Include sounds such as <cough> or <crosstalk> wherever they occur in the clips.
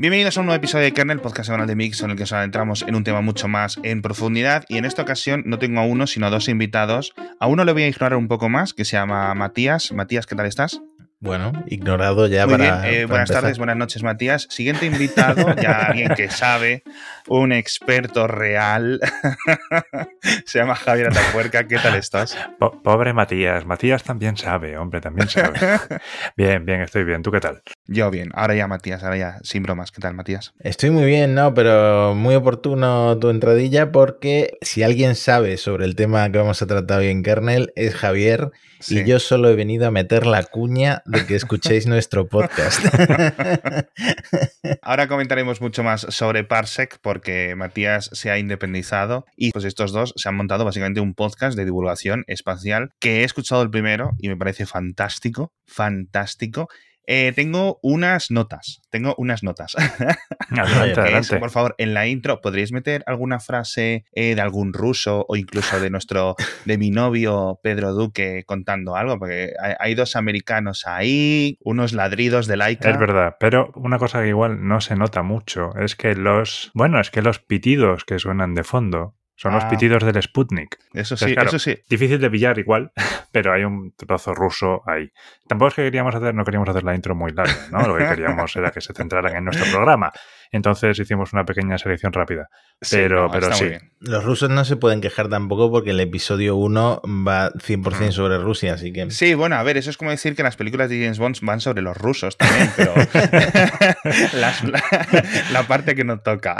Bienvenidos a un nuevo episodio de Kernel, podcast semanal de Mix, en el que nos adentramos en un tema mucho más en profundidad. Y en esta ocasión no tengo a uno, sino a dos invitados. A uno le voy a ignorar un poco más, que se llama Matías. Matías, ¿qué tal estás? Bueno, ignorado ya Muy para. bien, eh, para buenas empezar. tardes, buenas noches, Matías. Siguiente invitado, ya <laughs> alguien que sabe, un experto real. <laughs> Se llama Javier Atapuerca. ¿Qué tal estás? Po- pobre Matías. Matías también sabe, hombre, también sabe. <laughs> bien, bien, estoy bien. ¿Tú qué tal? Yo bien. Ahora ya, Matías, ahora ya, sin bromas. ¿Qué tal, Matías? Estoy muy bien, ¿no? Pero muy oportuno tu entradilla porque si alguien sabe sobre el tema que vamos a tratar hoy en Kernel es Javier Sí. y yo solo he venido a meter la cuña de que escuchéis <laughs> nuestro podcast. Ahora comentaremos mucho más sobre Parsec porque Matías se ha independizado y pues estos dos se han montado básicamente un podcast de divulgación espacial que he escuchado el primero y me parece fantástico, fantástico. Eh, tengo unas notas, tengo unas notas. <laughs> Adelante, es, adelante. por favor, en la intro, ¿podríais meter alguna frase eh, de algún ruso o incluso de nuestro, de mi novio Pedro Duque contando algo? Porque hay, hay dos americanos ahí, unos ladridos de Laika. Es verdad, pero una cosa que igual no se nota mucho es que los, bueno, es que los pitidos que suenan de fondo son los Ah. pitidos del Sputnik. Eso sí, claro, eso sí. Difícil de pillar igual, <laughs> pero hay un trozo ruso ahí. Tampoco es que queríamos hacer, no queríamos hacer la intro muy larga, ¿no? Lo que queríamos era que se centraran en nuestro programa. Entonces hicimos una pequeña selección rápida. Sí, Pero- no, pero sí. Los rusos no se pueden quejar tampoco porque el episodio 1 va 100% Mm. sobre Rusia, así que... Sí, bueno, a ver, eso es como decir que las películas de James Bond van sobre los rusos también, pero <laughs> las- la, la parte que no toca.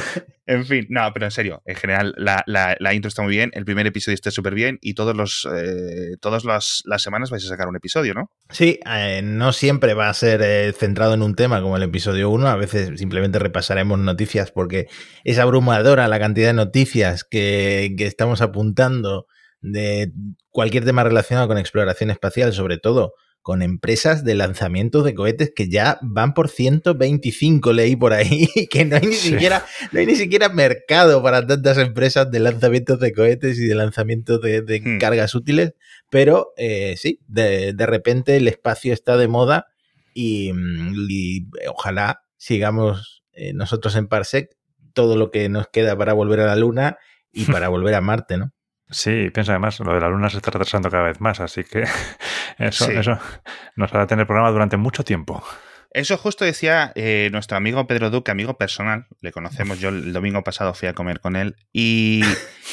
<laughs> en fin, no, pero en serio, en general la, la- la intro está muy bien, el primer episodio está súper bien y todos los, eh, todas las, las semanas vais a sacar un episodio, ¿no? Sí, eh, no siempre va a ser eh, centrado en un tema como el episodio 1, a veces simplemente repasaremos noticias porque es abrumadora la cantidad de noticias que, que estamos apuntando de cualquier tema relacionado con exploración espacial, sobre todo con empresas de lanzamiento de cohetes que ya van por 125, leí por ahí, <laughs> que no hay ni Sí. siquiera, no hay ni siquiera mercado para tantas empresas de lanzamientos de cohetes y de lanzamientos de, de Hmm. cargas útiles, pero eh, sí, de, de repente el espacio está de moda y, y ojalá sigamos eh, nosotros en Parsec todo lo que nos queda para volver a la Luna y para <laughs> volver a Marte, ¿no? Sí, piensa además, lo de la luna se está retrasando cada vez más, así que <laughs> eso, Sí. eso nos hará tener programa durante mucho tiempo. Eso justo decía eh, nuestro amigo Pedro Duque, amigo personal, le conocemos, yo el domingo pasado fui a comer con él, y,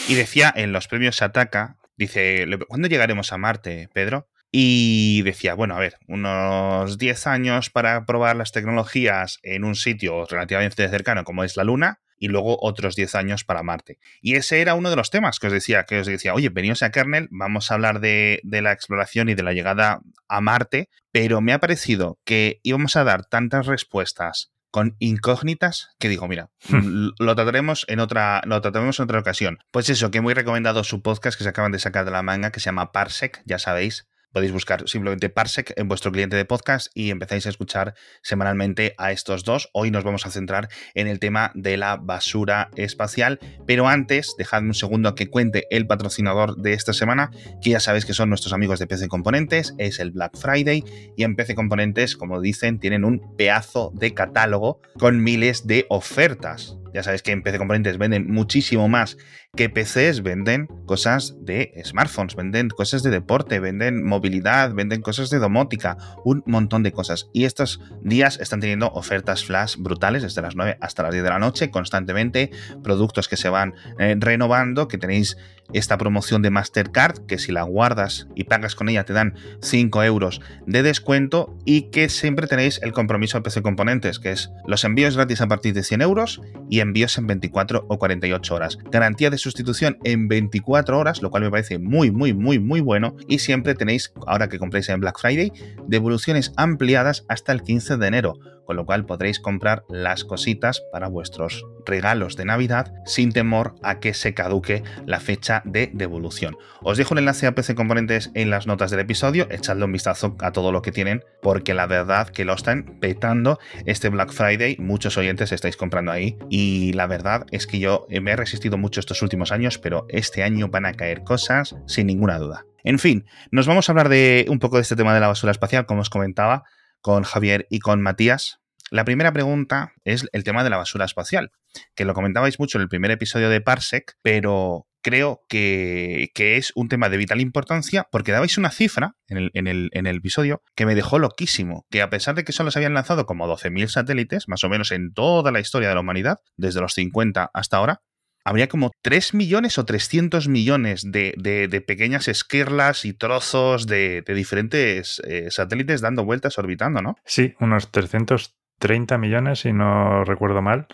y decía en los premios Sataka, dice, "Le- ¿cuándo llegaremos a Marte, Pedro? Y decía, bueno, a ver, unos 10 años para probar las tecnologías en un sitio relativamente cercano como es la Luna, y luego otros 10 años para Marte. Y ese era uno de los temas que os decía, que os decía, oye, veníos a Kernel, vamos a hablar de, de la exploración y de la llegada a Marte, pero me ha parecido que íbamos a dar tantas respuestas con incógnitas que digo, mira, <laughs> lo trataremos en otra lo trataremos en otra ocasión. Pues eso, que muy recomendado su podcast que se acaban de sacar de la manga que se llama Parsec, ya sabéis. Podéis buscar simplemente Parsec en vuestro cliente de podcast y empezáis a escuchar semanalmente a estos dos. Hoy nos vamos a centrar en el tema de la basura espacial, pero antes dejadme un segundo que cuente el patrocinador de esta semana, que ya sabéis que son nuestros amigos de PC Componentes, es el Black Friday y en PC Componentes, como dicen, tienen un pedazo de catálogo con miles de ofertas. Ya sabéis que en PC Componentes venden muchísimo más que PCs, venden cosas de smartphones, venden cosas de deporte, venden movilidad, venden cosas de domótica, un montón de cosas. Y estos días están teniendo ofertas flash brutales desde las 9 hasta las 10 de la noche, constantemente, productos que se van eh, renovando, que tenéis esta promoción de Mastercard, que si la guardas y pagas con ella te dan 5 euros de descuento y que siempre tenéis el compromiso de PC Componentes, que es los envíos gratis a partir de 100 euros envíos en 24 o 48 horas. Garantía de sustitución en 24 horas, lo cual me parece muy, muy, muy, muy bueno. Y siempre tenéis, ahora que compréis en Black Friday, devoluciones ampliadas hasta el 15 de enero, con lo cual podréis comprar las cositas para vuestros regalos de Navidad sin temor a que se caduque la fecha de devolución. Os dejo el enlace a PC Componentes en las notas del episodio, echadle un vistazo a todo lo que tienen, porque la verdad que lo están petando este Black Friday, muchos oyentes estáis comprando ahí y la verdad es que yo me he resistido mucho estos últimos años, pero este año van a caer cosas sin ninguna duda. En fin, nos vamos a hablar de un poco de este tema de la basura espacial, como os comentaba, con Javier y con Matías. La primera pregunta es el tema de la basura espacial, que lo comentabais mucho en el primer episodio de Parsec, pero creo que, es un tema de vital importancia porque dabais una cifra en el, en, el, en el, episodio que me dejó loquísimo, que a pesar de que solo se habían lanzado como 12.000 satélites, más o menos en toda la historia de la humanidad, desde los 50 hasta ahora, habría como 3 millones o 300 millones de, pequeñas esquirlas y trozos de, diferentes eh, satélites dando vueltas orbitando, ¿no? Sí, unos 330 millones, si no recuerdo mal,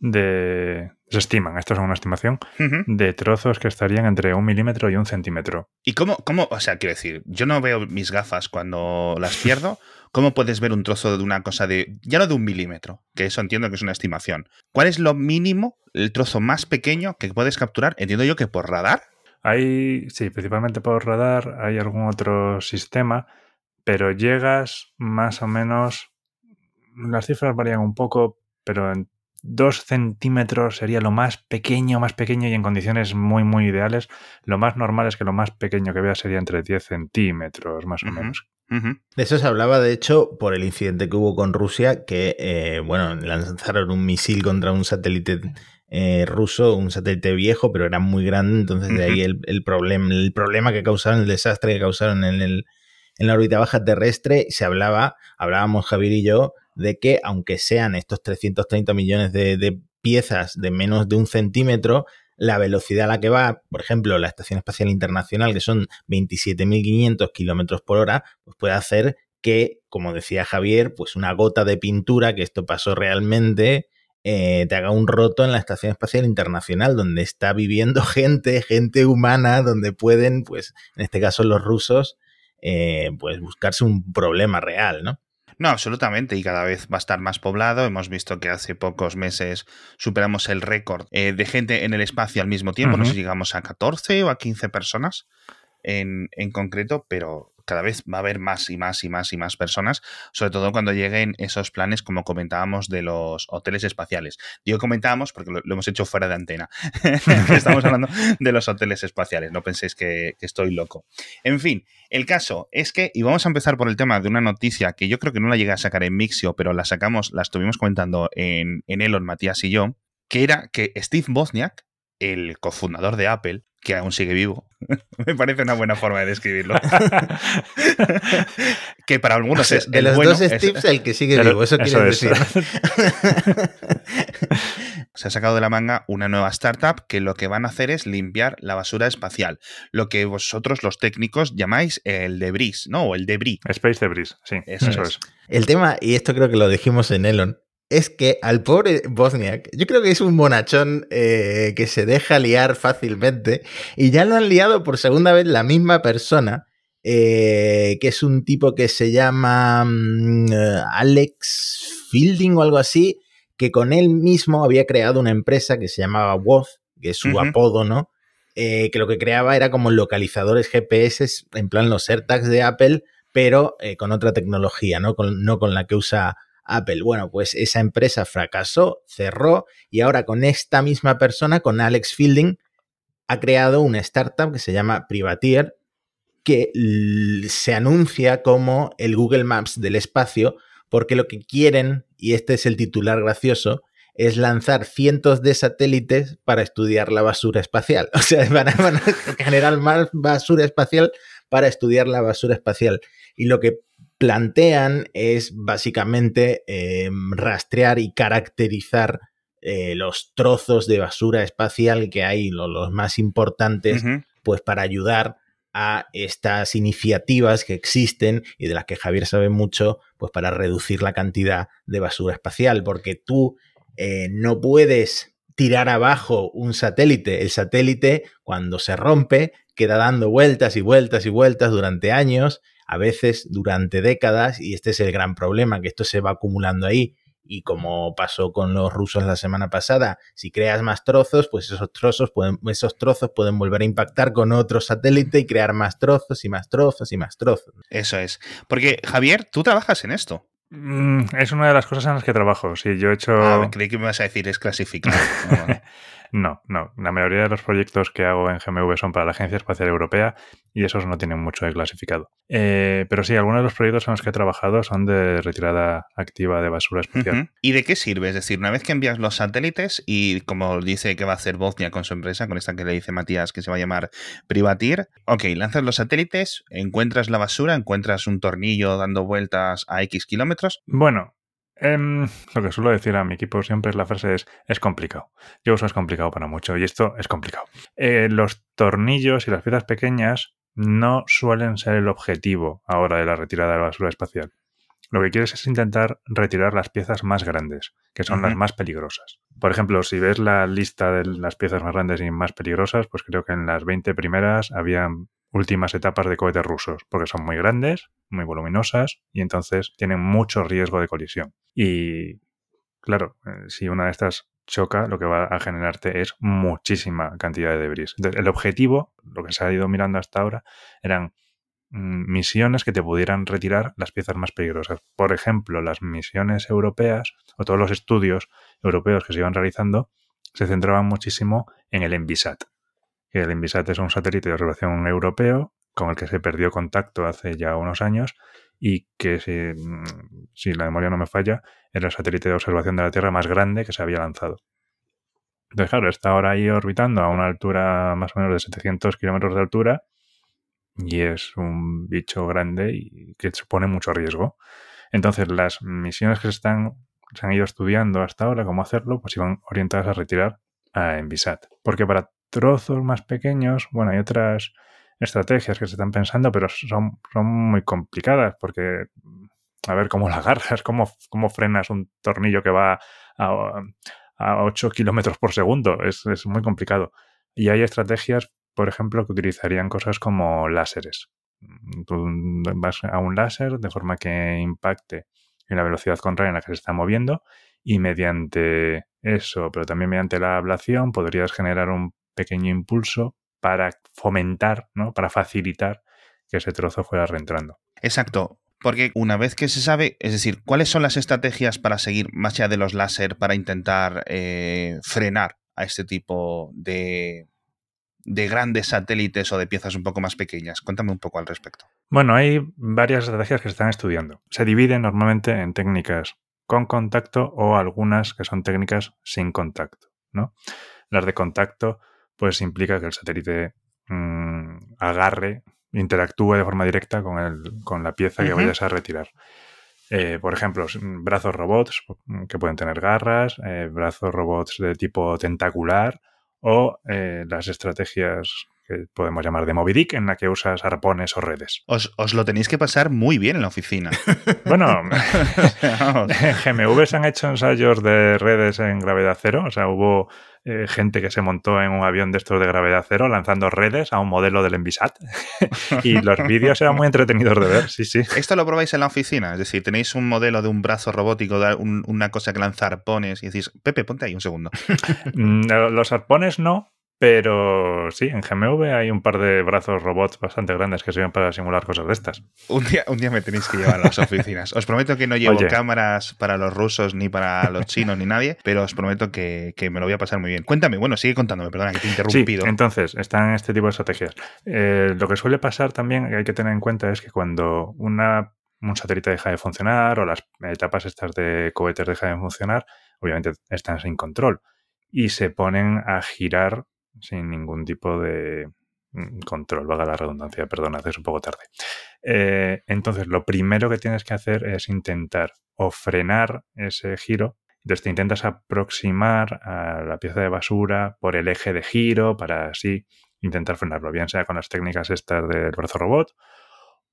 de... Se estiman, esto es una estimación, de trozos que estarían entre un milímetro y un centímetro. ¿Y cómo, cómo, o sea, quiero decir, yo no veo mis gafas cuando las pierdo, ¿cómo puedes ver un trozo de una cosa de, ya no de un milímetro, que eso entiendo que es una estimación? ¿Cuál es lo mínimo, el trozo más pequeño que puedes capturar? Entiendo yo que por radar. Hay, sí, principalmente por radar, hay algún otro sistema, pero llegas más o menos, las cifras varían un poco, pero en 2 centímetros sería lo más pequeño, más pequeño y en condiciones muy, muy ideales. Lo más normal es que lo más pequeño que veas sería entre 10 centímetros, más o menos. De eso se hablaba, de hecho, por el incidente que hubo con Rusia, que, eh, bueno, lanzaron un misil contra un satélite eh, ruso, un satélite viejo, pero era muy grande, entonces de ahí el, el, problema, el problema que causaron, el desastre que causaron en, el, en la órbita baja terrestre, se hablaba, hablábamos Javier y yo, de que aunque sean estos 330 millones de, piezas de menos de un centímetro, la velocidad a la que va, por ejemplo, la Estación Espacial Internacional, que son 27.500 kilómetros por hora, pues puede hacer que, como decía Javier, pues una gota de pintura, que esto pasó realmente, eh, te haga un roto en la Estación Espacial Internacional, donde está viviendo <laughs> gente, gente humana, donde pueden, pues, en este caso los rusos, eh, pues buscarse un problema real, ¿no? No, absolutamente, y cada vez va a estar más poblado. Hemos visto que hace pocos meses superamos el récord eh, de gente en el espacio al mismo tiempo. No sé si llegamos a 14 o a 15 personas en, en concreto, pero cada vez va a haber más y más y más y más personas, sobre todo cuando lleguen esos planes, como comentábamos, de los hoteles espaciales. Digo comentábamos porque lo, hemos hecho fuera de antena. <laughs> Estamos hablando de los hoteles espaciales, no penséis que, estoy loco. En fin, el caso es que, y vamos a empezar por el tema de una noticia que yo creo que no la llegué a sacar en Mixio, pero la sacamos, la estuvimos comentando en, en Elon, Matías y yo, que era que Steve Bosniak, el cofundador de Apple, que aún sigue vivo. <laughs> Me parece una buena forma de describirlo. <laughs> que para algunos es. De los dos Steves, el que sigue vivo, eso quiere decir. <laughs> Se ha sacado de la manga una nueva startup que lo que van a hacer es limpiar la basura espacial. Lo que vosotros, los técnicos, llamáis el debris, ¿no? O el debris. Space debris, sí. Eso, es. El tema, y esto creo que lo dijimos en Elon, es que al pobre Bosniak, yo creo que es un bonachón eh, que se deja liar fácilmente y ya lo han liado por segunda vez la misma persona, eh, que es un tipo que se llama mm, Alex Fielding o algo así, que con él mismo había creado una empresa que se llamaba Woz, que es su apodo, ¿no? Eh, que lo que creaba era como localizadores GPS, en plan los AirTags de Apple, pero con otra tecnología, ¿no? no con la que usa Apple. Bueno, pues esa empresa fracasó, cerró y ahora con esta misma persona, con Alex Fielding, ha creado una startup que se llama Privatier, que se anuncia como el Google Maps del espacio, porque lo que quieren, y este es el titular gracioso, es lanzar cientos de satélites para estudiar la basura espacial. <laughs> O sea, van a generar más basura espacial para estudiar la basura espacial. Y lo que plantean es básicamente em, rastrear y caracterizar eh, los trozos de basura espacial que hay, los más importantes, pues para ayudar a estas iniciativas que existen y de las que Javier sabe mucho, pues para reducir la cantidad de basura espacial, porque tú eh, no puedes tirar abajo un satélite. El satélite, cuando se rompe, queda dando vueltas y vueltas y vueltas durante años a veces durante décadas, y este es el gran problema, que esto se va acumulando ahí. Y como pasó con los rusos la semana pasada, si creas más trozos, pues esos trozos pueden, esos trozos pueden volver a impactar con otro satélite y crear más trozos y más trozos y más trozos. Eso es. Porque, Javier, tú trabajas en esto. Mm, es una de las cosas en las que trabajo. Sí, yo he hecho. Ah, creí que me vas a decir es clasificado. <laughs> No, no. La mayoría de los proyectos que hago en GMV son para la Agencia Espacial Europea y esos no tienen mucho de clasificado. Eh, pero sí, algunos de los proyectos en los que he trabajado son de retirada activa de basura espacial. ¿Y de qué sirve? Es decir, una vez que envías los satélites y como dice que va a hacer Bosnia con su empresa, con esta que le dice Matías que se va a llamar Privatir, ok, lanzas los satélites, encuentras la basura, encuentras un tornillo dando vueltas a X kilómetros. Bueno, Em, lo que suelo decir a mi equipo siempre es la frase es es complicado. Yo uso es complicado para mucho y esto es complicado. Eh, los tornillos y las piezas pequeñas no suelen ser el objetivo ahora de la retirada de la basura espacial. Lo que quieres es intentar retirar las piezas más grandes, que son las más peligrosas. Por ejemplo, si ves la lista de las piezas más grandes y más peligrosas, pues creo que en las 20 primeras habían últimas etapas de cohetes rusos, porque son muy grandes, muy voluminosas y entonces tienen mucho riesgo de colisión. Y claro, eh, si una de estas choca, lo que va a generarte es muchísima cantidad de debris. el objetivo, lo que se ha ido mirando hasta ahora, eran mm, misiones que te pudieran retirar las piezas más peligrosas. Por ejemplo, las misiones europeas o todos los estudios europeos que se iban realizando se centraban muchísimo en el Envisat, que el Envisat es un satélite de observación europeo con el que se perdió contacto hace ya unos años y que, si, la memoria no me falla, era el satélite de observación de la Tierra más grande que se había lanzado. Entonces, claro, está ahora ahí orbitando a una altura más o menos de 700 kilómetros de altura y es un bicho grande y que supone mucho riesgo. Entonces, las misiones que se, están, se han ido estudiando hasta ahora, cómo hacerlo, pues iban orientadas a retirar a Envisat. Porque para trozos más pequeños, bueno, hay otras estrategias que se están pensando, pero son, son muy complicadas porque a ver cómo la agarras, cómo, cómo frenas un tornillo que va a, a 8 kilómetros por segundo. Es, es, muy complicado. Y hay estrategias, por ejemplo, que utilizarían cosas como láseres. Tú vas a un láser de forma que impacte en la velocidad contraria en la que se está moviendo y mediante eso, pero también mediante la ablación, podrías generar un pequeño impulso para fomentar, ¿no? para facilitar que ese trozo fuera reentrando. Exacto. Porque una vez que se sabe, es decir, ¿cuáles son las estrategias para seguir más allá de los láser para intentar eh, frenar a este tipo de, de grandes satélites o de piezas un poco más pequeñas? Cuéntame un poco al respecto. Bueno, hay varias estrategias que se están estudiando. Se dividen normalmente en técnicas con contacto o algunas que son técnicas sin contacto. ¿no? Las de contacto pues implica que el satélite mmm, agarre, interactúe de forma directa con, el, con la pieza que vayas a retirar. Eh, por ejemplo, brazos robots mm, que pueden tener garras, eh, brazos robots de tipo tentacular o eh, las estrategias que podemos llamar de Moby Dick, en la que usas arpones o redes. Os, os lo tenéis que pasar muy bien en la oficina. <laughs> bueno, <laughs> <laughs> en GMV se han hecho ensayos de redes en gravedad cero, o sea, hubo eh, gente que se montó en un avión de estos de gravedad cero lanzando redes a un modelo del Envisat. y los vídeos eran muy entretenidos de ver, sí, sí. ¿Esto lo probáis en la oficina? Es decir, tenéis un modelo de un brazo robótico, de una cosa que lanza arpones y decís, Pepe, ponte ahí un segundo. Mm, los arpones no, pero sí, en GMV hay un par de brazos robots bastante grandes que sirven para simular cosas de estas. Un día, un día me tenéis que llevar a las <laughs> oficinas. Os prometo que no llevo cámaras para los rusos, ni para los chinos, ni nadie, pero os prometo que, me lo voy a pasar muy bien. Cuéntame, bueno, sigue contándome, perdona que te he interrumpido. Sí, entonces, están este tipo de estrategias. Eh, lo que suele pasar también, que hay que tener en cuenta, es que cuando una, un satélite deja de funcionar o las etapas estas de cohetes dejan de funcionar, obviamente están sin control y se ponen a girar sin ningún tipo de mm, control, valga la redundancia, perdona, es un poco tarde. Eh, entonces, lo primero que tienes que hacer es intentar o frenar ese giro. Entonces te intentas aproximar a la pieza de basura por el eje de giro para así intentar frenarlo, bien sea con las técnicas estas del brazo robot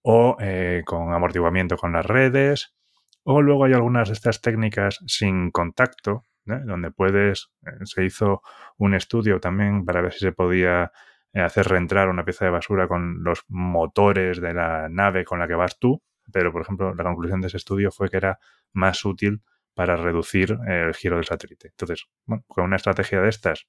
o eh, con amortiguamiento con las redes. O luego hay algunas de estas técnicas sin contacto, donde puedes, eh, se hizo un estudio también para ver si se podía eh, hacer reentrar una pieza de basura con los motores de la nave con la que vas tú, pero por ejemplo la conclusión de ese estudio fue que era más útil para reducir el giro del satélite. Entonces, bueno, con una estrategia de estas,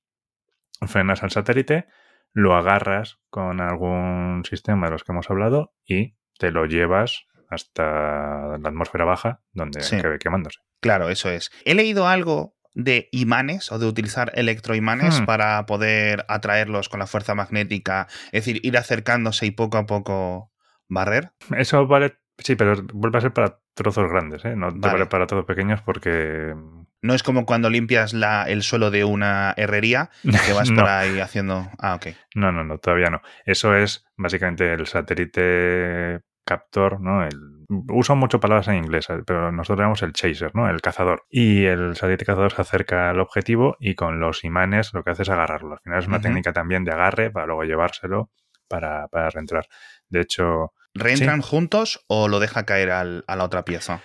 frenas al satélite, lo agarras con algún sistema de los que hemos hablado y te lo llevas hasta la atmósfera baja donde sí. quemándose. Claro, eso es. He leído algo de imanes o de utilizar electroimanes Hmm. para poder atraerlos con la fuerza magnética? Es decir, ir acercándose y poco a poco barrer. Eso vale, sí, pero vuelve a ser para trozos grandes, ¿eh? No te Vale. vale para trozos pequeños porque... No es como cuando limpias la, el suelo de una herrería que vas <laughs> No. por ahí haciendo. Ah, ok. No, no, no, todavía no. Eso es básicamente el satélite captor, ¿no? El, uso mucho palabras en inglés, eh, pero nosotros llamamos el chaser, ¿no? El cazador. Y el satélite cazador se acerca al objetivo y con los imanes lo que hace es agarrarlo. Al final es una técnica también de agarre para luego llevárselo para, para reentrar. De hecho, ¿Reentran juntos o lo deja caer al- a la otra pieza?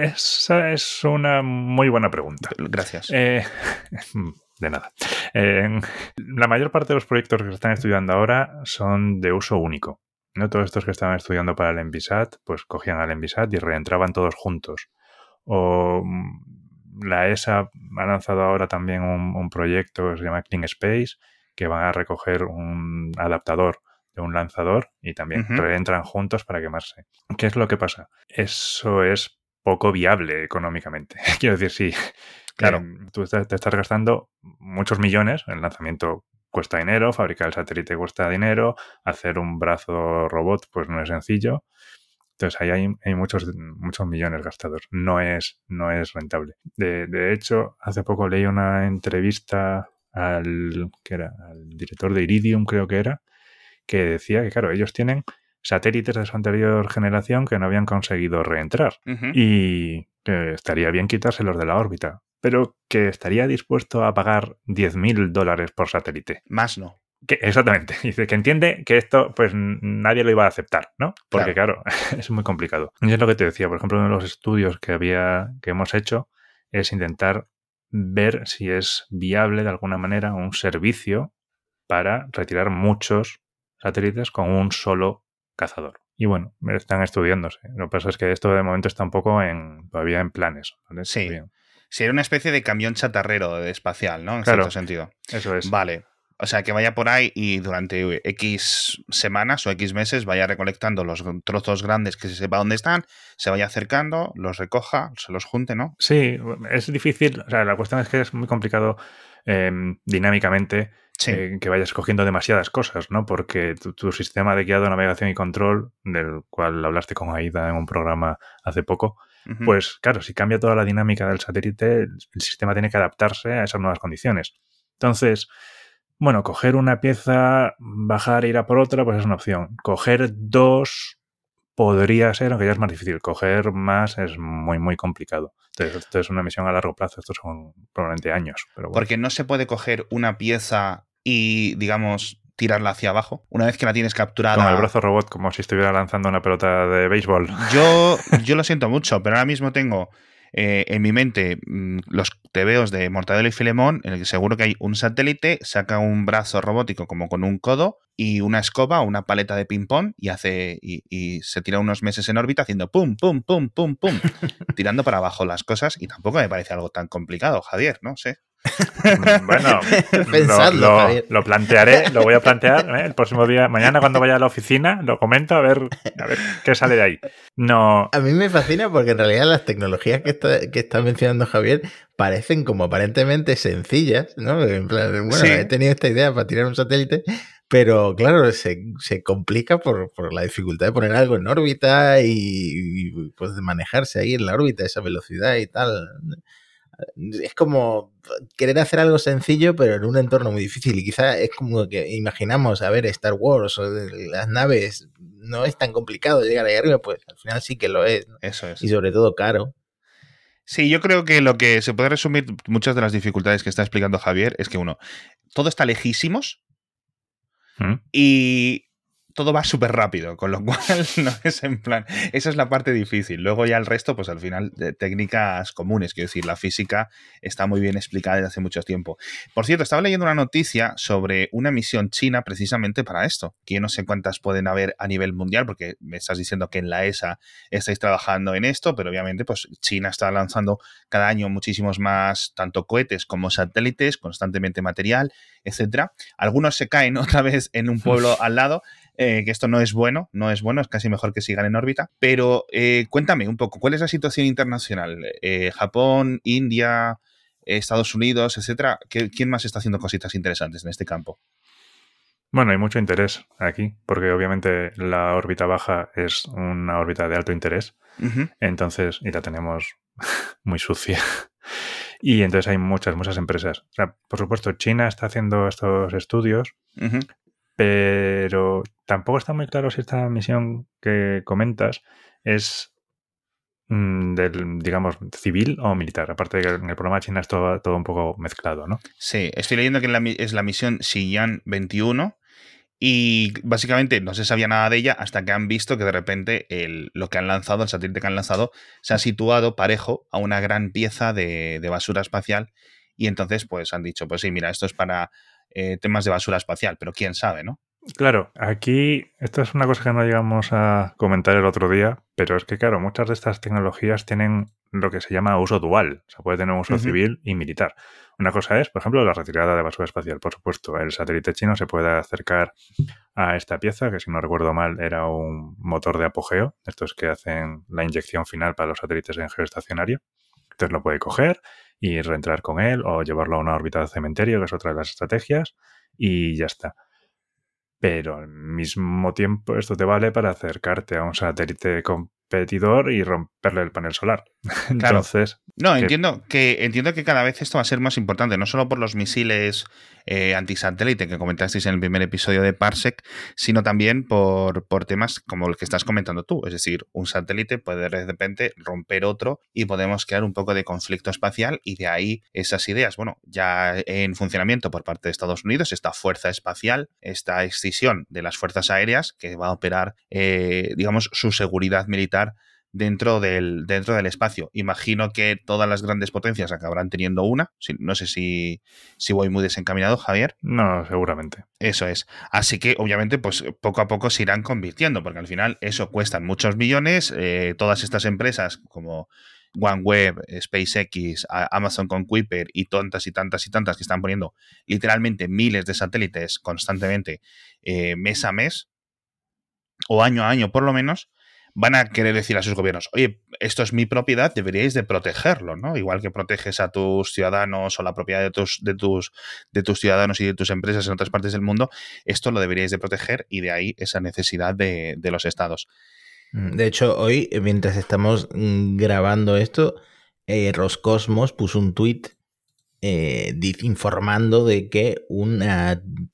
esa es una muy buena pregunta. Gracias. Eh, <laughs> de nada. Eh, la mayor parte de los proyectos que se están estudiando ahora son de uso único. ¿No? Todos estos que estaban estudiando para el Envisat, pues cogían al Envisat y reentraban todos juntos. O mm, la ESA ha lanzado ahora también un, un proyecto que se llama Clean Space, que van a recoger un adaptador de un lanzador y también reentran juntos para quemarse. ¿Qué es lo que pasa? Eso es poco viable económicamente. <laughs> Quiero decir, sí, Claro. eh, tú estás- te estás gastando muchos millones, el lanzamiento cuesta dinero, fabricar el satélite cuesta dinero, hacer un brazo robot pues no es sencillo. Entonces ahí hay, hay muchos, muchos millones gastados. No es, no es rentable. De, de hecho, hace poco leí una entrevista al, que era, al director de Iridium, creo que era, que decía que, claro, ellos tienen satélites de su anterior generación que no habían conseguido reentrar y que estaría bien quitárselos de la órbita, pero que estaría dispuesto a pagar 10.000 dólares por satélite. Más no. Que, exactamente. <laughs> Dice que entiende que esto, pues nadie lo iba a aceptar, ¿no? Porque, claro, <laughs> es muy complicado. Y es lo que te decía, por ejemplo, uno de los estudios que había, que hemos hecho es intentar ver si es viable de alguna manera un servicio para retirar muchos satélites con un solo cazador. Y bueno, están estudiándose. Lo que pasa es que esto de momento está un poco en, todavía en planes. ¿vale? Sí. Sería una especie de camión chatarrero espacial, ¿no? En Claro. cierto sentido. Eso es. Vale. O sea, que vaya por ahí y durante X semanas o X meses vaya recolectando los trozos grandes que se sepa dónde están, se vaya acercando, los recoja, se los junte, ¿no? Sí, es difícil. O sea, la cuestión es que es muy complicado eh, dinámicamente Sí. eh, que vayas cogiendo demasiadas cosas, ¿no? Porque tu, tu sistema de guiado, navegación y control, del cual hablaste con Aida en un programa hace poco, Pues claro, si cambia toda la dinámica del satélite, el, el sistema tiene que adaptarse a esas nuevas condiciones. Entonces, bueno, coger una pieza, bajar e ir a por otra, pues es una opción. Coger dos podría ser, aunque ya es más difícil. Coger más es muy, muy complicado. Entonces, esto es una misión a largo plazo. Estos son probablemente años. Pero bueno. Porque no se puede coger una pieza y, digamos, tirarla hacia abajo. Una vez que la tienes capturada. Con el brazo robot, como si estuviera lanzando una pelota de béisbol. Yo, <laughs> yo lo siento mucho, pero ahora mismo tengo eh, en mi mente mm, los tebeos de Mortadelo y Filemón, en el que seguro que hay un satélite, saca un brazo robótico como con un codo y una escoba o una paleta de ping-pong y hace y, y se tira unos meses en órbita haciendo pum, pum, pum, pum, pum, <laughs> tirando para abajo las cosas y tampoco me parece algo tan complicado, Javier, no sé. <laughs> Bueno, Pensadlo, lo, lo- lo plantearé, lo voy a plantear ¿eh? el próximo día, mañana cuando vaya a la oficina, lo comento a ver, a ver qué sale de ahí. No, A mí me fascina porque en realidad las tecnologías que está, que está mencionando Javier parecen como aparentemente sencillas, ¿no? En plan, bueno, Sí. he tenido esta idea para tirar un satélite, pero claro, se, se complica por, por la dificultad de poner algo en órbita y, y, pues de manejarse ahí en la órbita, esa velocidad y tal. Es como querer hacer algo sencillo, pero en un entorno muy difícil. Y quizá es como que imaginamos, a ver, Star Wars o las naves, no es tan complicado llegar ahí arriba, pues al final sí que lo es. ¿no? Eso es. Y sobre todo caro. Sí, yo creo que lo que se puede resumir, muchas de las dificultades que está explicando Javier, es que uno, todo está lejísimos ¿Mm? y todo va súper rápido, con lo <laughs> cual no es en plan, esa es la parte difícil. Luego ya el resto, pues al final, de técnicas comunes, quiero decir, la física está muy bien explicada desde hace mucho tiempo. Por cierto, estaba leyendo una noticia sobre una misión china precisamente para esto, que yo no sé cuántas pueden haber a nivel mundial, porque me estás diciendo que en la ESA estáis trabajando en esto, pero obviamente pues China está lanzando cada año muchísimos más, tanto cohetes como satélites, constantemente material, etcétera. Algunos se caen <laughs> otra vez en un pueblo al lado, eh, que esto no es bueno, no es bueno, es casi mejor que sigan en órbita. Pero eh, cuéntame un poco, ¿cuál es la situación internacional? Eh, Japón, India, Estados Unidos, etcétera. ¿Quién más está haciendo cositas interesantes en este campo? Bueno, hay mucho interés aquí, porque obviamente la órbita baja es una órbita de alto interés. Entonces, y la tenemos <laughs> muy sucia. Y entonces hay muchas, muchas empresas. O sea, por supuesto, China está haciendo estos estudios, pero tampoco está muy claro si esta misión que comentas es mm, del, digamos, civil o militar. Aparte de que en el programa China es todo, un poco mezclado, ¿no? Sí, estoy leyendo que es la misión Xi'an 21 y básicamente no se sabía nada de ella hasta que han visto que de repente lo que han lanzado, el satélite que han lanzado, se ha situado parejo a una gran pieza de, basura espacial. Y entonces, pues han dicho, pues sí, mira, esto es para eh, temas de basura espacial, pero quién sabe, ¿no? Claro, aquí esto es una cosa que no llegamos a comentar el otro día, pero es que, claro, muchas de estas tecnologías tienen lo que se llama uso dual, o sea, puede tener un uso civil y militar. Una cosa es, por ejemplo, la retirada de basura espacial. Por supuesto, el satélite chino se puede acercar a esta pieza, que si no recuerdo mal era un motor de apogeo, estos que hacen la inyección final para los satélites en geoestacionario. Entonces lo puede coger y reentrar con él o llevarlo a una órbita de cementerio, que es otra de las estrategias, y ya está. Pero al mismo tiempo esto te vale para acercarte a un satélite competidor y romperle el panel solar. <laughs> Entonces. No, entiendo que entiendo que cada vez esto va a ser más importante, no solo por los misiles eh, antisatélite que comentasteis en el primer episodio de Parsec, sino también por, por temas como el que estás comentando tú. Es decir, un satélite puede de repente romper otro y podemos crear un poco de conflicto espacial y de ahí esas ideas. Bueno, ya en funcionamiento por parte de Estados Unidos, esta fuerza espacial, esta excisión de las fuerzas aéreas que va a operar, eh, digamos, su seguridad militar dentro del, dentro del espacio. Imagino que todas las grandes potencias acabarán teniendo una. No sé si, si voy muy desencaminado, Javier. No, seguramente. Eso es. Así que, obviamente, pues poco a poco se irán convirtiendo, porque al final eso cuestan muchos millones. Eh, todas estas empresas como OneWeb, SpaceX, Amazon con Kuiper y tantas y tantas y tantas que están poniendo literalmente miles de satélites constantemente eh, mes a mes o año a año por lo menos, van a querer decir a sus gobiernos, oye, esto es mi propiedad, deberíais de protegerlo, ¿no? Igual que proteges a tus ciudadanos o la propiedad de tus, de tus, de tus ciudadanos y de tus empresas en otras partes del mundo, esto lo deberíais de proteger y de ahí esa necesidad de, los estados. Mm, de hecho, hoy, mientras estamos mm, grabando esto, eh, Roscosmos puso un tuit eh, informando de que un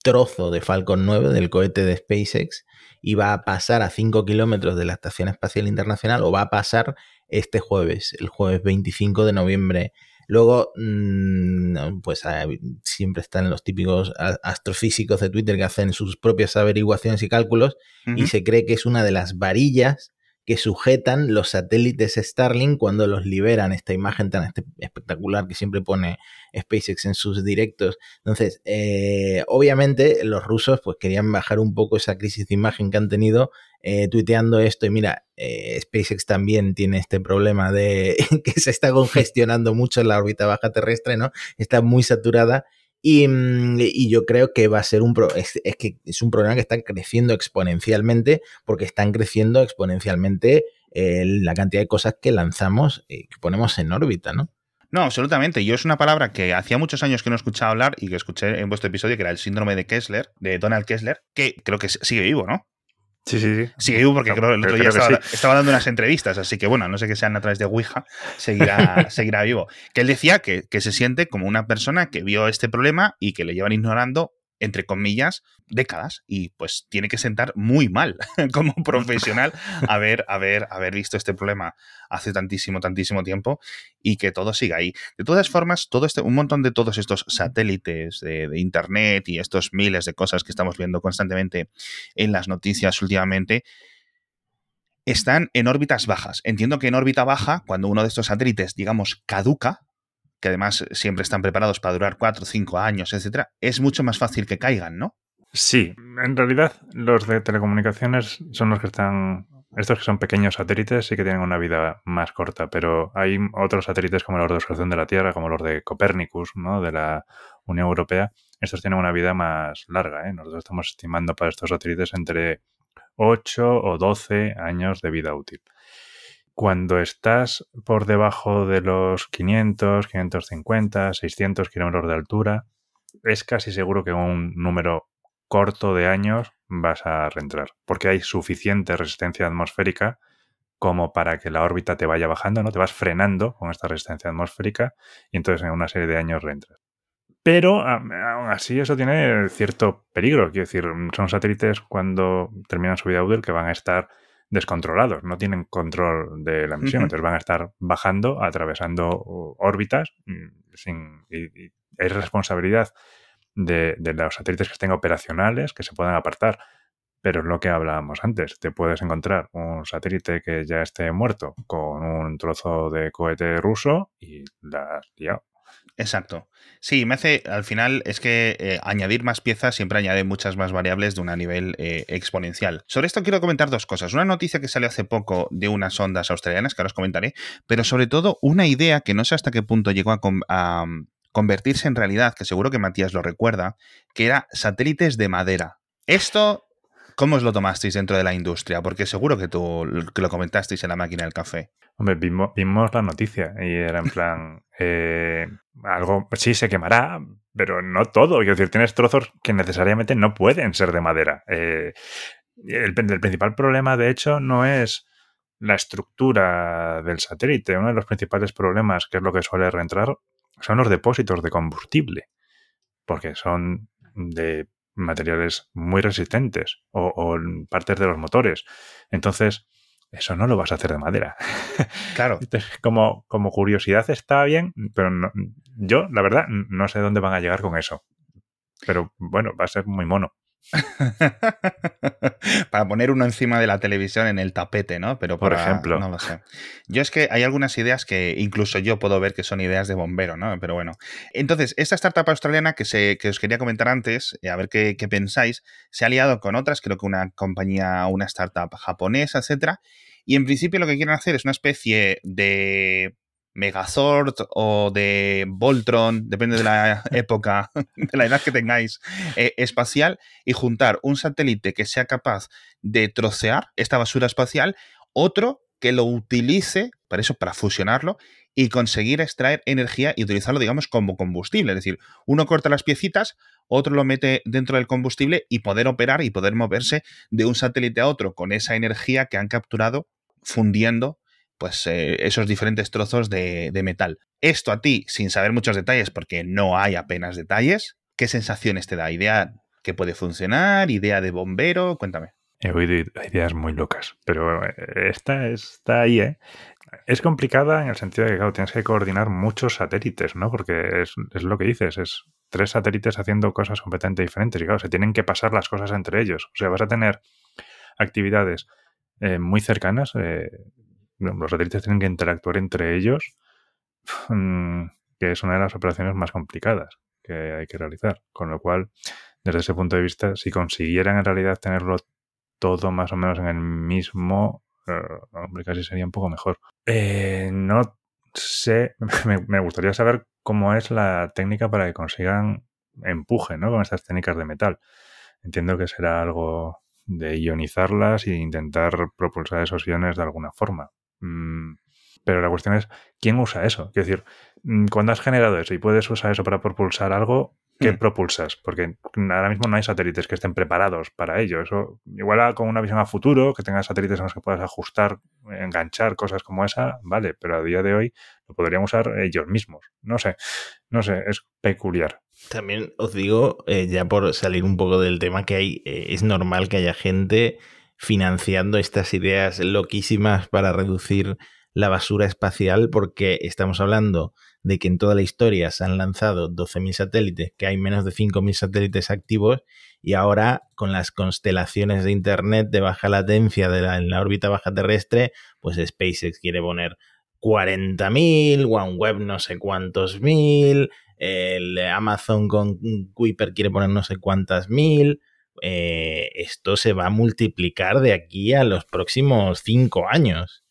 trozo de Falcon 9 del cohete de SpaceX y va a pasar a 5 kilómetros de la Estación Espacial Internacional o va a pasar este jueves, el jueves 25 de noviembre. Luego, mm, pues ah, siempre están los típicos astrofísicos de Twitter que hacen sus propias averiguaciones y cálculos y se cree que es una de las varillas que sujetan los satélites Starlink cuando los liberan. Esta imagen tan espectacular que siempre pone SpaceX en sus directos. Entonces, eh, obviamente los rusos pues querían bajar un poco esa crisis de imagen que han tenido eh, tuiteando esto. Y mira, eh, SpaceX también tiene este problema de <laughs> que se está congestionando mucho la órbita baja terrestre, ¿no? Está muy saturada Mm, y, yo creo que va a ser un es, que es un problema que está creciendo exponencialmente porque están creciendo exponencialmente eh, la cantidad de cosas que lanzamos y que ponemos en órbita, ¿no? No, absolutamente. Yo es una palabra que hacía muchos años que no escuchaba hablar y que escuché en vuestro episodio, que era el síndrome de Kessler, de Donald Kessler, que creo que sigue vivo, ¿no? Sí, sí, sí. Sigue vivo porque creo que el otro día estaba, dando unas entrevistas, así que bueno, no sé que sean a través de Ouija, seguirá, <laughs> seguirá vivo. Que él decía que, que se siente como una persona que vio este problema y que le llevan ignorando entre comillas, décadas y pues tiene que sentar muy mal <laughs> como profesional haber, haber, haber visto este problema hace tantísimo, tantísimo tiempo y que todo siga ahí. De todas formas, todo este, un montón de todos estos satélites de, Internet y estos miles de cosas que estamos viendo constantemente en las noticias últimamente, están en órbitas bajas. Entiendo que en órbita baja, cuando uno de estos satélites, digamos, caduca, que además siempre están preparados para durar cuatro o cinco años, etcétera, es mucho más fácil que caigan, ¿no? Sí, en realidad los de telecomunicaciones son los que están. Estos que son pequeños satélites sí que tienen una vida más corta, pero hay otros satélites como los de observación de la Tierra, como los de Copernicus, ¿no? de la Unión Europea. Estos tienen una vida más larga. ¿eh? Nosotros estamos estimando para estos satélites entre 8 o 12 años de vida útil. Cuando estás por debajo de los 500, 550, 600 kilómetros de altura, es casi seguro que en un número corto de años vas a reentrar, porque hay suficiente resistencia atmosférica como para que la órbita te vaya bajando, ¿no? Te vas frenando con esta resistencia atmosférica y entonces en una serie de años reentras. Pero aún así eso tiene cierto peligro. Quiero decir, son satélites cuando terminan su vida útil que van a estar descontrolados, no tienen control de la misión, entonces van a estar bajando, atravesando órbitas mm, sin, y, es responsabilidad de, de, los satélites que estén operacionales que se puedan apartar. Pero es lo que hablábamos antes. Te puedes encontrar un satélite que ya esté muerto con un trozo de cohete ruso y la has liado. Exacto. Sí, me hace, al final es que eh, añadir más piezas siempre añade muchas más variables de un nivel eh, exponencial. Sobre esto quiero comentar dos cosas. Una noticia que salió hace poco de unas ondas australianas, que ahora os comentaré, pero sobre todo una idea que no sé hasta qué punto llegó a, a mm, convertirse en realidad, que seguro que Matías lo recuerda, que era satélites de madera. Esto ¿Cómo os lo tomasteis dentro de la industria? Porque seguro que tú que lo comentasteis en la máquina del café. Hombre, vimos, la noticia y era en plan, <laughs> eh, algo, sí se quemará, pero no todo. Quiero decir, tienes trozos que necesariamente no pueden ser de madera. Eh, el, el, principal problema, de hecho, no es la estructura del satélite. Uno de los principales problemas, que es lo que suele reentrar, son los depósitos de combustible. Porque son de materiales muy resistentes o, partes de los motores. Entonces, eso no lo vas a hacer de madera. <laughs> Claro. como, como curiosidad está bien, pero yo, la verdad, no sé dónde van a llegar con eso. Pero bueno, va a ser muy mono. <laughs> para poner uno encima de la televisión en el tapete, ¿no? Pero por ejemplo. No lo sé. Yo es que hay algunas ideas que incluso yo puedo ver que son ideas de bombero, ¿no? Pero bueno. Entonces, esta startup australiana que, se, que os quería comentar antes, eh, a ver qué, qué pensáis, se ha aliado con otras, creo que una compañía, una startup japonesa, etcétera. Y en principio lo que quieren hacer es una especie de Megazord o de Voltron, depende de la <laughs> época, de la edad que tengáis, eh, espacial, y juntar un satélite que sea capaz de trocear esta basura espacial, otro que lo utilice, para eso, para fusionarlo, y conseguir extraer energía y utilizarlo, digamos, como combustible. Es decir, uno corta las piecitas, otro lo mete dentro del combustible y poder operar y poder moverse de un satélite a otro con esa energía que han capturado fundiendo pues eh, esos diferentes trozos de, metal. Esto a ti, sin saber muchos detalles, porque no hay apenas detalles, ¿qué sensaciones te da? ¿Idea que puede funcionar? ¿Idea de bombero? Cuéntame. He oído ideas muy locas, pero eh, esta está ahí, ¿eh? Es complicada en el sentido de que, claro, tienes que coordinar muchos satélites, ¿no? Porque es, lo que dices, es tres satélites haciendo cosas completamente diferentes y, claro, se tienen que pasar las cosas entre ellos. O sea, vas a tener actividades muy cercanas, los satélites tienen que interactuar entre ellos, mm, que es una de las operaciones más complicadas que hay que realizar. Con lo cual, desde ese punto de vista, si consiguieran en realidad tenerlo todo más o menos en el mismo, eh, hombre, casi sería un poco mejor. Eh, no sé, <laughs> me, gustaría saber cómo es la técnica para que consigan empuje, ¿no? Con estas técnicas de metal. Entiendo que será algo de ionizarlas e intentar propulsar esos iones de alguna forma. Mm, pero la cuestión es, ¿quién usa eso? Es decir, mm, cuando has generado eso y puedes usar eso para propulsar algo, ¿qué hmm. propulsas? Porque ahora mismo no hay satélites que estén preparados para ello. Eso, igual con una visión a futuro, que tengas satélites en los que puedas ajustar, enganchar cosas como esa, vale, pero a día de hoy lo podrían usar ellos mismos. No sé, no sé, es peculiar. También os digo, eh, ya por salir un poco del tema, que hay, eh, es normal que haya gente financiando estas ideas loquísimas para reducir la basura espacial porque estamos hablando de que en toda la historia se han lanzado 12.000 satélites, que hay menos de 5.000 satélites activos y ahora con las constelaciones de Internet de baja latencia de la, en la órbita baja terrestre, pues SpaceX quiere poner 40.000, OneWeb no sé cuántos mil, el Amazon con Kuiper quiere poner no sé cuántas mil. Eh, esto se va a multiplicar de aquí a los próximos cinco años.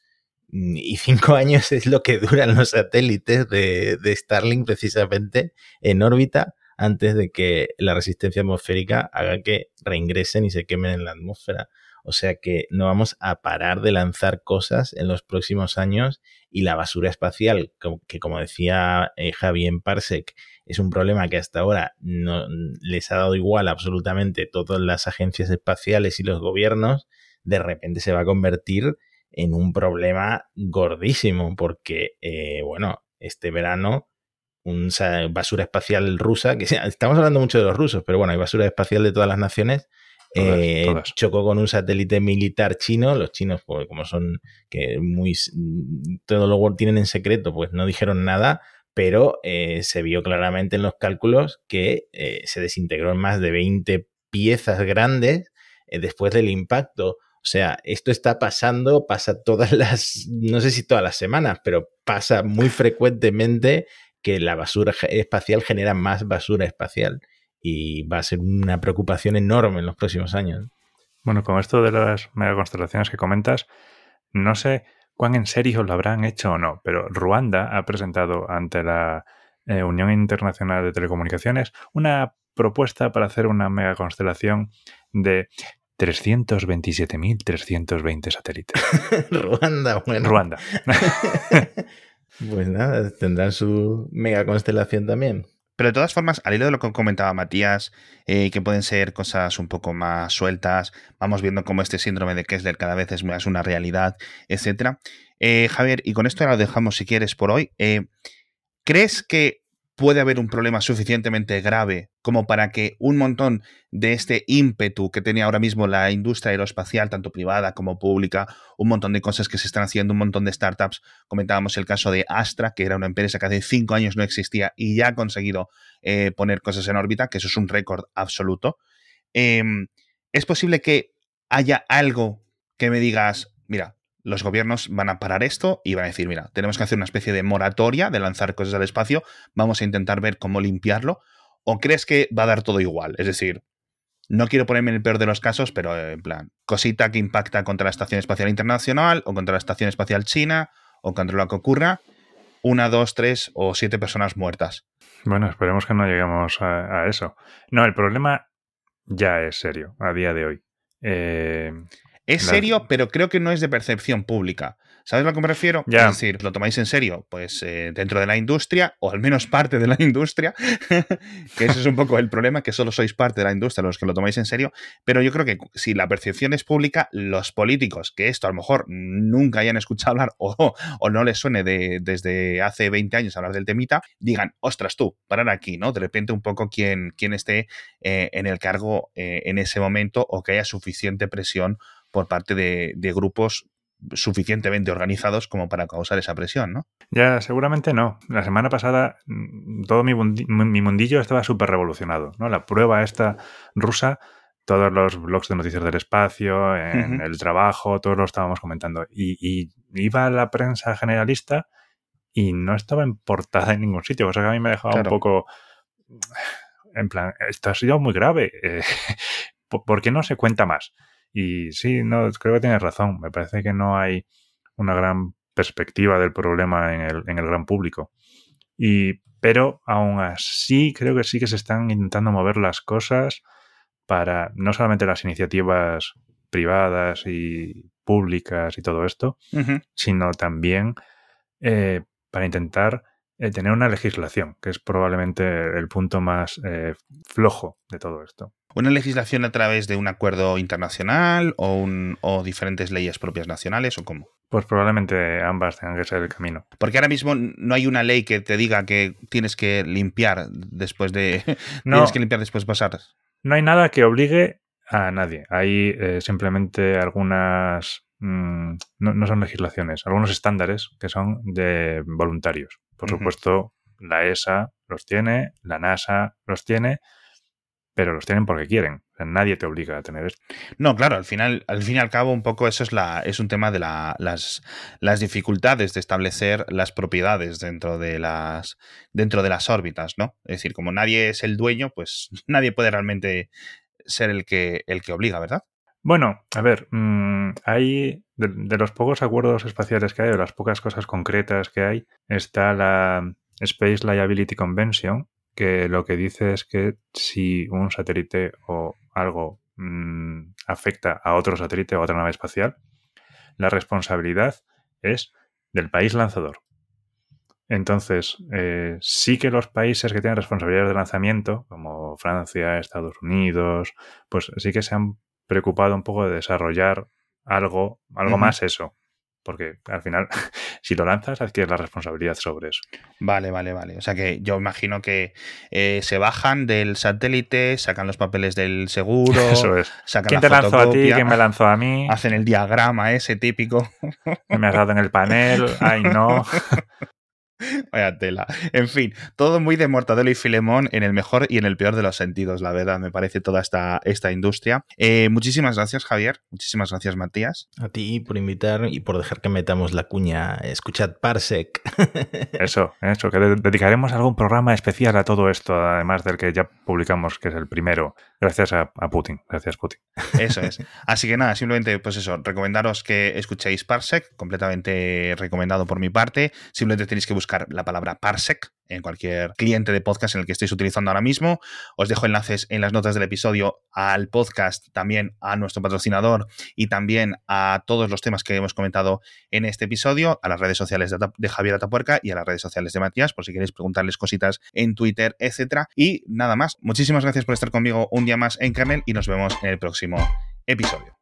Mm, y cinco <laughs> años es lo que duran los satélites de, de Starlink precisamente en órbita antes de que la resistencia atmosférica haga que reingresen y se quemen en la atmósfera. O sea que no vamos a parar de lanzar cosas en los próximos años y la basura espacial, que como decía eh, Javi en Parsec, es un problema que hasta ahora no les ha dado igual absolutamente todas las agencias espaciales y los gobiernos, de repente se va a convertir en un problema gordísimo, porque, eh, bueno, este verano una basura espacial rusa, que estamos hablando mucho de los rusos, pero bueno, hay basura espacial de todas las naciones, eh, chocó con un satélite militar chino. Los chinos, pues, como son que muy todo lo tienen en secreto, pues no dijeron nada, pero eh, se vio claramente en los cálculos que eh, se desintegró en más de 20 piezas grandes después del impacto. O sea, esto está pasando, pasa todas <laughs> las, no sé si todas las semanas, pero pasa muy frecuentemente que la basura espacial genera más basura espacial y va a ser una preocupación enorme en los próximos años. Bueno, con esto de las megaconstelaciones que comentas, no sé cuán en serio lo habrán hecho o no, pero Ruanda ha presentado ante la eh, Unión Internacional de Telecomunicaciones una propuesta para hacer una megaconstelación de 327.320 satélites. <laughs> Ruanda, bueno. Ruanda. <laughs> Pues nada, tendrán su mega constelación también. Pero de todas formas, al hilo de lo que comentaba Matías, eh, que pueden ser cosas un poco más sueltas, vamos viendo cómo este síndrome de Kessler cada vez es más una realidad, etc. Eh, Javier, y con esto ya lo dejamos si quieres por hoy. Eh, ¿Crees que puede haber un problema suficientemente grave como para que un montón de este ímpetu que tiene ahora mismo la industria aeroespacial, tanto privada como pública, un montón de cosas que se están haciendo, un montón de startups, comentábamos el caso de Astra, que era una empresa que hace cinco años no existía y ya ha conseguido eh, poner cosas en órbita, que eso es un récord absoluto. Em, ¿Es posible que haya algo que me digas, mira, los gobiernos van a parar esto y van a decir, mira, tenemos que hacer una especie de moratoria de lanzar cosas al espacio, vamos a intentar ver cómo limpiarlo, o crees que va a dar todo igual? Es decir, no quiero ponerme en el peor de los casos, pero en plan, cosita que impacta contra la Estación Espacial Internacional o contra la Estación Espacial China o contra lo que ocurra, una, dos, tres o siete personas muertas. Bueno, esperemos que no lleguemos a, eso. No, el problema ya es serio a día de hoy. Eh, es serio, pero creo que no es de percepción pública. ¿Sabes a lo que me refiero? Es decir, ¿lo tomáis en serio? Pues eh, dentro de la industria, o al menos parte de la industria, <laughs> que ese es un poco el problema, que solo sois parte de la industria los que lo tomáis en serio, pero yo creo que si la percepción es pública, los políticos, que esto a lo mejor nunca hayan escuchado hablar <laughs> o, o no les suene de, desde hace 20 años hablar del temita, digan, ostras tú, parar aquí, ¿no? De repente un poco quien, quien esté eh, en el cargo eh, en ese momento o que haya suficiente presión por parte de, grupos suficientemente organizados como para causar esa presión, ¿no? Ya, seguramente no. La semana pasada mm, todo mi, mundillo estaba súper revolucionado, ¿no? La prueba esta rusa, todos los blogs de noticias del espacio, en el trabajo, todos lo estábamos comentando. Y, iba a la prensa generalista y no estaba en portada en ningún sitio, cosa que a mí me dejaba un poco... En plan, esto ha sido muy grave. Eh, <laughs> ¿Por qué no se cuenta más? Y sí, no, creo que tienes razón. Me parece que no hay una gran perspectiva del problema en el, en el gran público. Y, pero aún así, creo que sí que se están intentando mover las cosas para no solamente las iniciativas privadas y públicas y todo esto, sino también eh, para intentar eh, tener una legislación, que es probablemente el punto más eh, flojo de todo esto. ¿Una legislación a través de un acuerdo internacional o, un, o diferentes leyes propias nacionales o cómo? Pues probablemente ambas tengan que ser el camino. Porque ahora mismo no hay una ley que te diga que tienes que limpiar después de. <laughs> No, tienes que limpiar después de pasar. No hay nada que obligue a nadie. Hay eh, simplemente algunas. Mm, no, son legislaciones, algunos estándares que son de voluntarios. Por supuesto, la ESA los tiene, la NASA los tiene pero los tienen porque quieren. nadie te obliga a tener esto. No, claro, al final, al fin y al cabo, un poco eso es la, es un tema de las, las dificultades de establecer las propiedades dentro de las, dentro de las órbitas, ¿no? Es decir, como nadie es el dueño, pues <laughs> nadie puede realmente ser el que, el que obliga, ¿verdad? Bueno, a ver, mm, hay de, de, los pocos acuerdos espaciales que hay, o las pocas cosas concretas que hay, está la Space Liability Convention, que lo que dice es que si un satélite o algo mm, afecta a otro satélite o a otra nave espacial, la responsabilidad es del país lanzador. Entonces, eh, sí que los países que tienen responsabilidades de lanzamiento, como Francia, Estados Unidos, pues sí que se han preocupado un poco de desarrollar algo, algo más eso. Porque al final, <laughs> si lo lanzas, adquieres la responsabilidad sobre eso. Vale, vale, vale. O sea que yo imagino que eh, se bajan del satélite, sacan los papeles del seguro. <laughs> Eso es. Sacan ¿Quién la te lanzó a ti? ¿Quién me lanzó a mí? Hacen el diagrama ese típico. ¿Qué <laughs> me has dado en el panel? Ay, no. <laughs> Vaya tela. En fin, todo muy de Mortadelo y Filemón en el mejor y en el peor de los sentidos, la verdad, me parece toda esta, esta industria. Eh, muchísimas gracias, Javier. Muchísimas gracias, Matías. A ti por invitar y por dejar que metamos la cuña. Escuchad Parsec. <laughs> Eso, eso, que de- dedicaremos algún programa especial a todo esto, además del que ya publicamos, que es el primero. Gracias a, a Putin. Gracias, Putin. Eso es. Así que nada, simplemente, pues eso, recomendaros que escuchéis Parsec, completamente recomendado por mi parte. Simplemente tenéis que buscar la palabra Parsec en cualquier cliente de podcast en el que estéis utilizando ahora mismo. Os dejo enlaces en las notas del episodio al podcast, también a nuestro patrocinador y también a todos los temas que hemos comentado en este episodio, a las redes sociales de, Javier Atapuerca y a las redes sociales de Matías, por si queréis preguntarles cositas en Twitter, etcétera. Y nada más. Muchísimas gracias por estar conmigo un día más en Kernel y nos vemos en el próximo episodio.